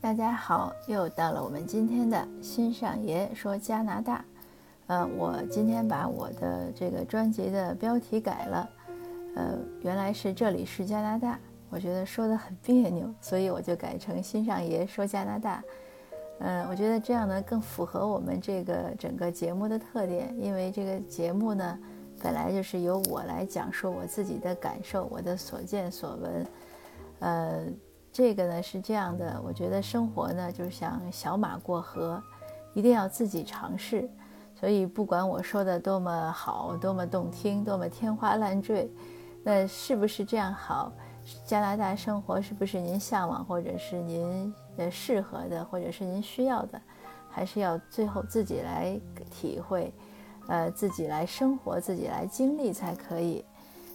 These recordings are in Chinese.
大家好，又到了我们今天的新上爷说加拿大。呃，我今天把我的这个专辑的标题改了，呃，原来是这里是加拿大，我觉得说的很别扭，所以我就改成新上爷说加拿大。嗯，我觉得这样呢更符合我们这个整个节目的特点，因为这个节目呢本来就是由我来讲述我自己的感受，我的所见所闻。呃，这个呢是这样的，我觉得生活呢就像小马过河，一定要自己尝试。所以不管我说的多么好，多么动听，多么天花乱坠，那是不是这样好？加拿大生活是不是您向往，或者是您呃适合的，或者是您需要的，还是要最后自己来体会，呃，自己来生活，自己来经历才可以。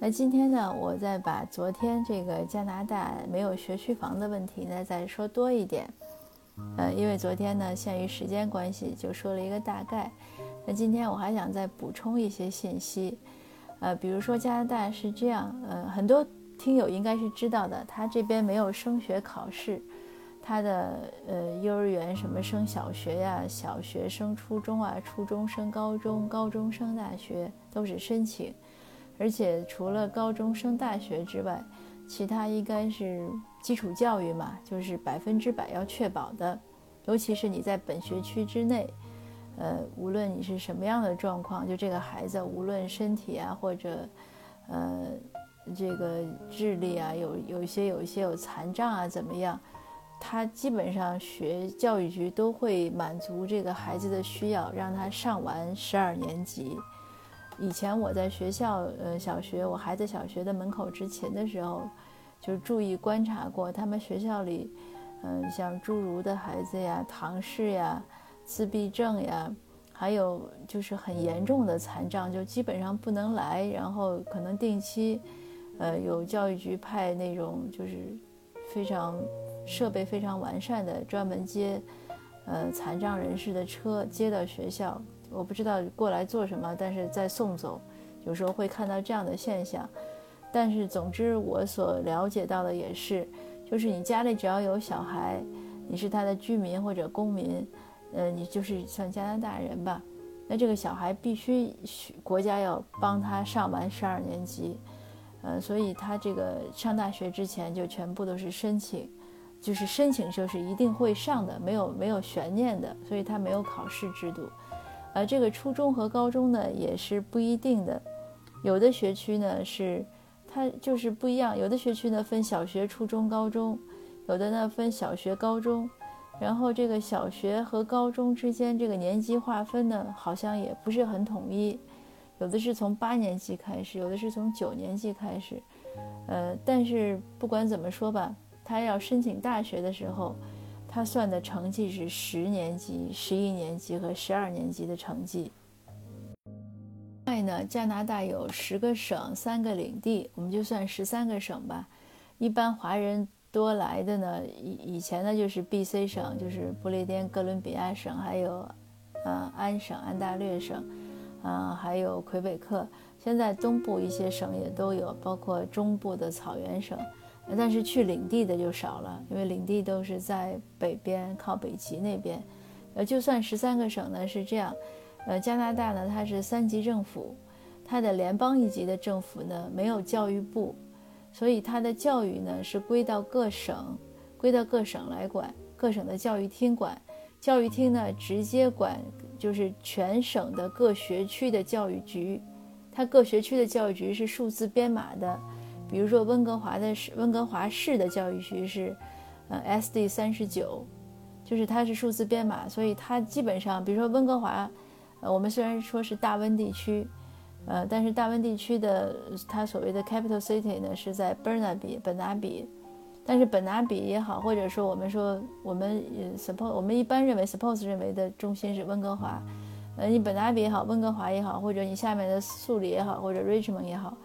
那今天呢，我再把昨天这个加拿大没有学区房的问题呢，再说多一点。呃，因为昨天呢，限于时间关系，就说了一个大概。那今天我还想再补充一些信息。呃，比如说加拿大是这样，呃，很多。听友应该是知道的，他这边没有升学考试，他的呃幼儿园什么升小学呀，小学升初中啊，初中升高中，高中升大学都是申请，而且除了高中升大学之外，其他应该是基础教育嘛，就是百分之百要确保的，尤其是你在本学区之内，呃，无论你是什么样的状况，就这个孩子无论身体啊或者，呃。这个智力啊，有有一些有一些有残障啊，怎么样？他基本上学教育局都会满足这个孩子的需要，让他上完十二年级。以前我在学校，呃，小学我孩子小学的门口执勤的时候，就注意观察过他们学校里，嗯，像侏儒的孩子呀、唐氏呀、自闭症呀，还有就是很严重的残障，就基本上不能来，然后可能定期。呃，有教育局派那种就是非常设备非常完善的专门接呃残障人士的车接到学校，我不知道过来做什么，但是在送走，有时候会看到这样的现象。但是总之我所了解到的也是，就是你家里只要有小孩，你是他的居民或者公民，呃，你就是像加拿大人吧，那这个小孩必须国家要帮他上完十二年级。呃，所以他这个上大学之前就全部都是申请，就是申请就是一定会上的，没有没有悬念的，所以他没有考试制度。呃，这个初中和高中呢也是不一定的，有的学区呢是它就是不一样，有的学区呢分小学、初中、高中，有的呢分小学、高中，然后这个小学和高中之间这个年级划分呢好像也不是很统一。有的是从八年级开始，有的是从九年级开始，呃，但是不管怎么说吧，他要申请大学的时候，他算的成绩是十年级、十一年级和十二年级的成绩。另外呢，加拿大有十个省、三个领地，我们就算十三个省吧。一般华人多来的呢，以以前呢就是 B.C 省，就是不列颠哥伦比亚省，还有呃安省、安大略省。啊，还有魁北克，现在东部一些省也都有，包括中部的草原省，但是去领地的就少了，因为领地都是在北边靠北极那边。呃，就算十三个省呢是这样，呃，加拿大呢它是三级政府，它的联邦一级的政府呢没有教育部，所以它的教育呢是归到各省，归到各省来管，各省的教育厅管，教育厅呢直接管。就是全省的各学区的教育局，它各学区的教育局是数字编码的。比如说温哥华的市，温哥华市的教育局是，呃，SD 三十九，就是它是数字编码，所以它基本上，比如说温哥华，呃，我们虽然说是大温地区，呃，但是大温地区的它所谓的 capital city 呢是在 Burnaby 本拿比。但是本拿比也好，或者说我们说我们 suppose 我们一般认为 suppose 认为的中心是温哥华，呃，你本拿比也好，温哥华也好，或者你下面的素里也好，或者 Richmond 也好，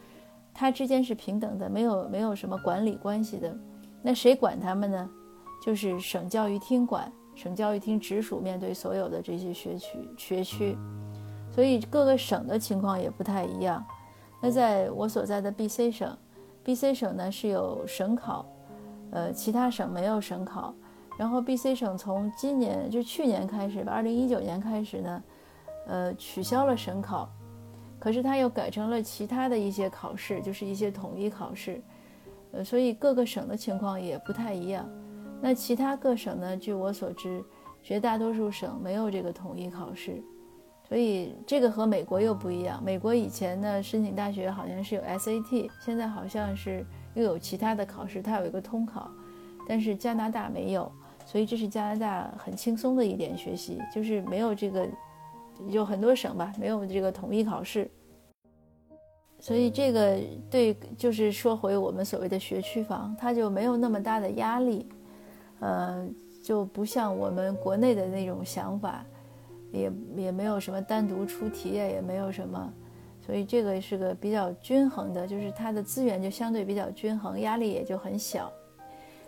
它之间是平等的，没有没有什么管理关系的。那谁管他们呢？就是省教育厅管，省教育厅直属面对所有的这些学区学区，所以各个省的情况也不太一样。那在我所在的 BC 省，BC 省呢是有省考。呃，其他省没有省考。然后 B.C 省从今年就去年开始吧，二零一九年开始呢，呃，取消了省考，可是它又改成了其他的一些考试，就是一些统一考试。呃，所以各个省的情况也不太一样。那其他各省呢？据我所知，绝大多数省没有这个统一考试。所以这个和美国又不一样。美国以前呢，申请大学好像是有 SAT，现在好像是又有其他的考试，它有一个通考。但是加拿大没有，所以这是加拿大很轻松的一点学习，就是没有这个，有很多省吧，没有这个统一考试。所以这个对，就是说回我们所谓的学区房，它就没有那么大的压力，呃，就不像我们国内的那种想法。也也没有什么单独出题呀，也没有什么，所以这个是个比较均衡的，就是它的资源就相对比较均衡，压力也就很小。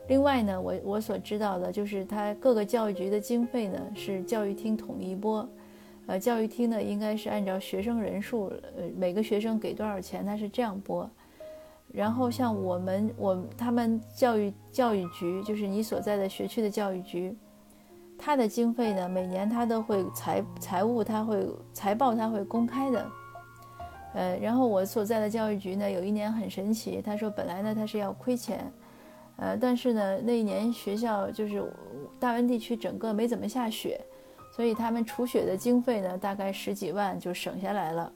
另外呢，我我所知道的就是它各个教育局的经费呢是教育厅统一拨，呃，教育厅呢应该是按照学生人数，呃，每个学生给多少钱，它是这样拨。然后像我们我他们教育教育局，就是你所在的学区的教育局。他的经费呢，每年他都会财财务，他会财报，他会公开的。呃，然后我所在的教育局呢，有一年很神奇，他说本来呢他是要亏钱，呃，但是呢那一年学校就是大温地区整个没怎么下雪，所以他们除雪的经费呢大概十几万就省下来了，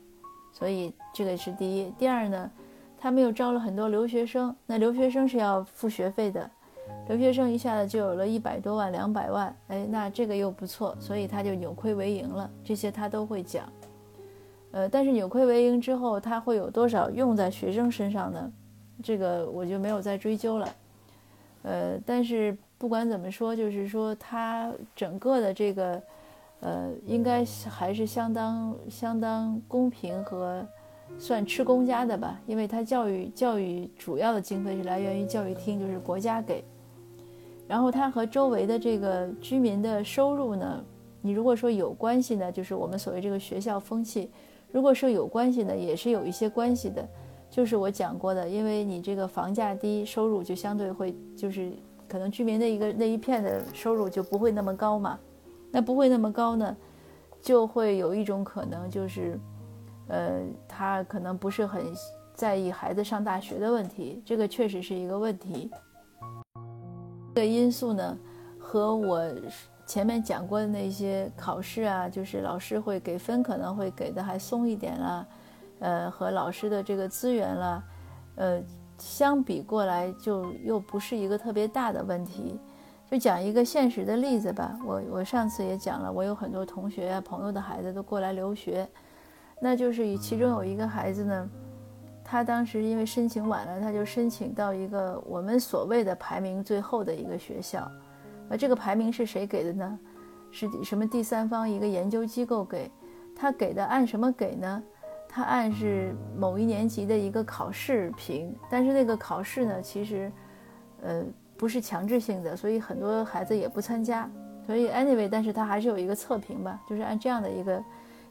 所以这个是第一。第二呢，他们又招了很多留学生，那留学生是要付学费的。留学生一下子就有了一百多万、两百万，哎，那这个又不错，所以他就扭亏为盈了。这些他都会讲，呃，但是扭亏为盈之后，他会有多少用在学生身上呢？这个我就没有再追究了。呃，但是不管怎么说，就是说他整个的这个，呃，应该还是相当相当公平和算吃公家的吧，因为他教育教育主要的经费是来源于教育厅，就是国家给。然后它和周围的这个居民的收入呢，你如果说有关系呢，就是我们所谓这个学校风气；如果说有关系呢，也是有一些关系的。就是我讲过的，因为你这个房价低，收入就相对会，就是可能居民的一个那一片的收入就不会那么高嘛。那不会那么高呢，就会有一种可能，就是，呃，他可能不是很在意孩子上大学的问题，这个确实是一个问题。这个因素呢，和我前面讲过的那些考试啊，就是老师会给分，可能会给的还松一点啦，呃，和老师的这个资源啦，呃，相比过来就又不是一个特别大的问题。就讲一个现实的例子吧，我我上次也讲了，我有很多同学啊、朋友的孩子都过来留学，那就是其中有一个孩子呢。他当时因为申请晚了，他就申请到一个我们所谓的排名最后的一个学校，而这个排名是谁给的呢？是什么第三方一个研究机构给他给的？按什么给呢？他按是某一年级的一个考试评，但是那个考试呢，其实，呃，不是强制性的，所以很多孩子也不参加。所以 anyway，但是他还是有一个测评吧，就是按这样的一个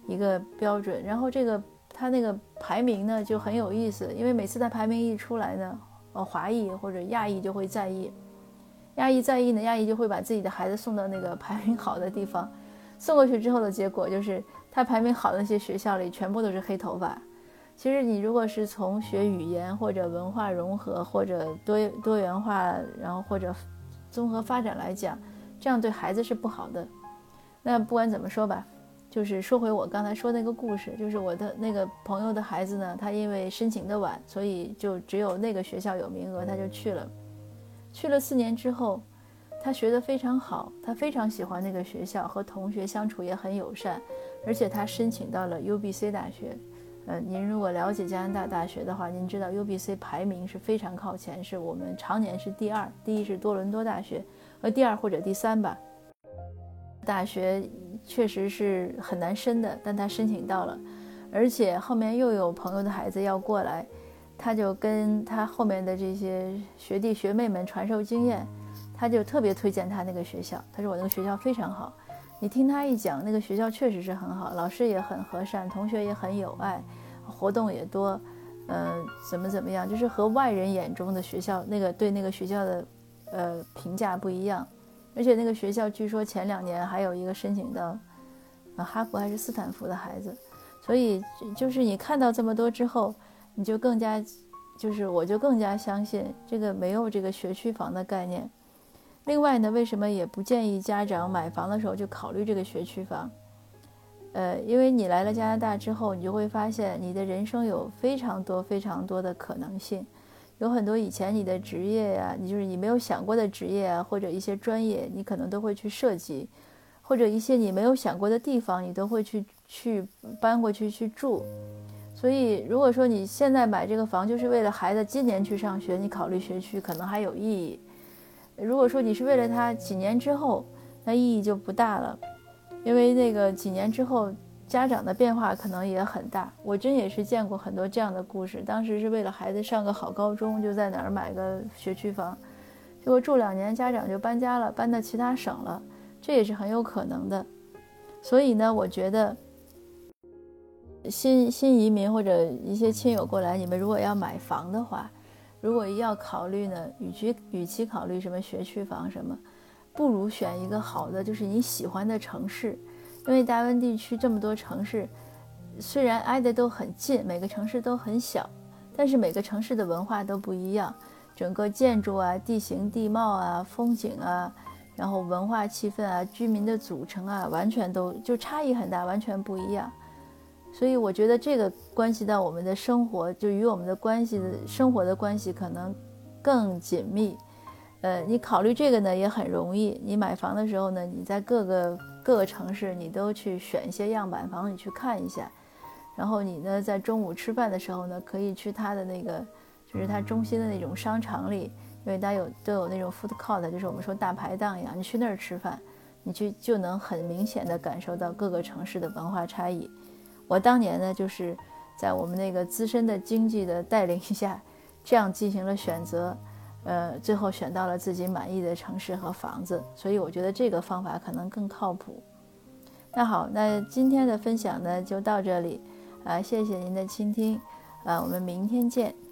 一个标准，然后这个。他那个排名呢就很有意思，因为每次他排名一出来呢，呃，华裔或者亚裔就会在意，亚裔在意呢，亚裔就会把自己的孩子送到那个排名好的地方，送过去之后的结果就是他排名好的那些学校里全部都是黑头发。其实你如果是从学语言或者文化融合或者多多元化，然后或者综合发展来讲，这样对孩子是不好的。那不管怎么说吧。就是说回我刚才说那个故事，就是我的那个朋友的孩子呢，他因为申请的晚，所以就只有那个学校有名额，他就去了。去了四年之后，他学得非常好，他非常喜欢那个学校，和同学相处也很友善，而且他申请到了 UBC 大学。呃，您如果了解加拿大大学的话，您知道 UBC 排名是非常靠前，是我们常年是第二，第一是多伦多大学，呃，第二或者第三吧。大学确实是很难申的，但他申请到了，而且后面又有朋友的孩子要过来，他就跟他后面的这些学弟学妹们传授经验，他就特别推荐他那个学校。他说我那个学校非常好，你听他一讲，那个学校确实是很好，老师也很和善，同学也很友爱，活动也多，嗯，怎么怎么样，就是和外人眼中的学校那个对那个学校的呃评价不一样，而且那个学校据说前两年还有一个申请到哈佛还是斯坦福的孩子，所以就是你看到这么多之后，你就更加就是我就更加相信这个没有这个学区房的概念。另外呢，为什么也不建议家长买房的时候就考虑这个学区房？呃，因为你来了加拿大之后，你就会发现你的人生有非常多非常多的可能性，有很多以前你的职业呀，你就是你没有想过的职业啊，或者一些专业，你可能都会去涉及，或者一些你没有想过的地方，你都会去去搬过去去住。所以，如果说你现在买这个房就是为了孩子今年去上学，你考虑学区可能还有意义；如果说你是为了他几年之后，那意义就不大了。因为那个几年之后，家长的变化可能也很大。我真也是见过很多这样的故事。当时是为了孩子上个好高中，就在哪儿买个学区房，结果住两年，家长就搬家了，搬到其他省了，这也是很有可能的。所以呢，我觉得新新移民或者一些亲友过来，你们如果要买房的话，如果要考虑呢，与其与其考虑什么学区房什么。不如选一个好的，就是你喜欢的城市，因为大温地区这么多城市，虽然挨得都很近，每个城市都很小，但是每个城市的文化都不一样，整个建筑啊、地形地貌啊、风景啊，然后文化气氛啊、居民的组成啊，完全都就差异很大，完全不一样。所以我觉得这个关系到我们的生活，就与我们的关系的生活的关系可能更紧密。呃，你考虑这个呢也很容易。你买房的时候呢，你在各个各个城市，你都去选一些样板房，你去看一下。然后你呢，在中午吃饭的时候呢，可以去它的那个，就是它中心的那种商场里，因为他有都有那种 food court，就是我们说大排档一样，你去那儿吃饭，你去就能很明显的感受到各个城市的文化差异。我当年呢，就是在我们那个资深的经济的带领下，这样进行了选择。呃，最后选到了自己满意的城市和房子，所以我觉得这个方法可能更靠谱。那好，那今天的分享呢就到这里，啊，谢谢您的倾听，啊，我们明天见。